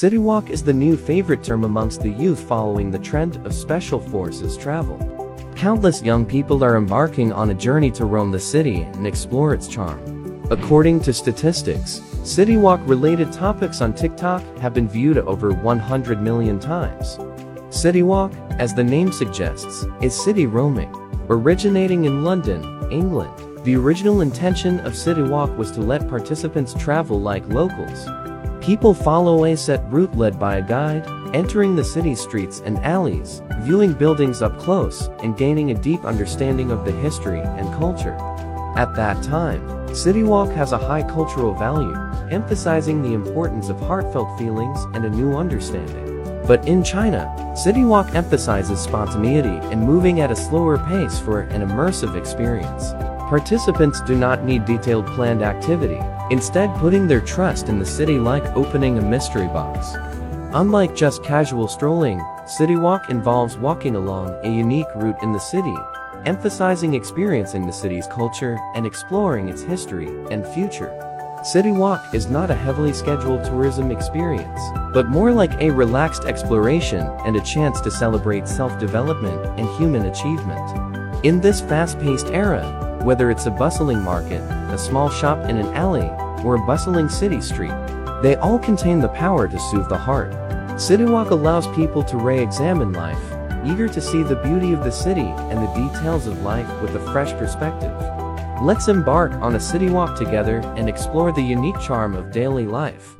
City walk is the new favorite term amongst the youth following the trend of special forces travel. Countless young people are embarking on a journey to roam the city and explore its charm. According to statistics, city walk related topics on TikTok have been viewed over 100 million times. City walk, as the name suggests, is city roaming. Originating in London, England, the original intention of City Walk was to let participants travel like locals. People follow a set route led by a guide, entering the city streets and alleys, viewing buildings up close, and gaining a deep understanding of the history and culture. At that time, City Walk has a high cultural value, emphasizing the importance of heartfelt feelings and a new understanding. But in China, City Walk emphasizes spontaneity and moving at a slower pace for an immersive experience. Participants do not need detailed planned activity, instead putting their trust in the city like opening a mystery box. Unlike just casual strolling, City Walk involves walking along a unique route in the city, emphasizing experiencing the city's culture and exploring its history and future. City Walk is not a heavily scheduled tourism experience, but more like a relaxed exploration and a chance to celebrate self-development and human achievement. In this fast-paced era, whether it's a bustling market, a small shop in an alley, or a bustling city street, they all contain the power to soothe the heart. City Walk allows people to re-examine life, eager to see the beauty of the city and the details of life with a fresh perspective. Let's embark on a city walk together and explore the unique charm of daily life.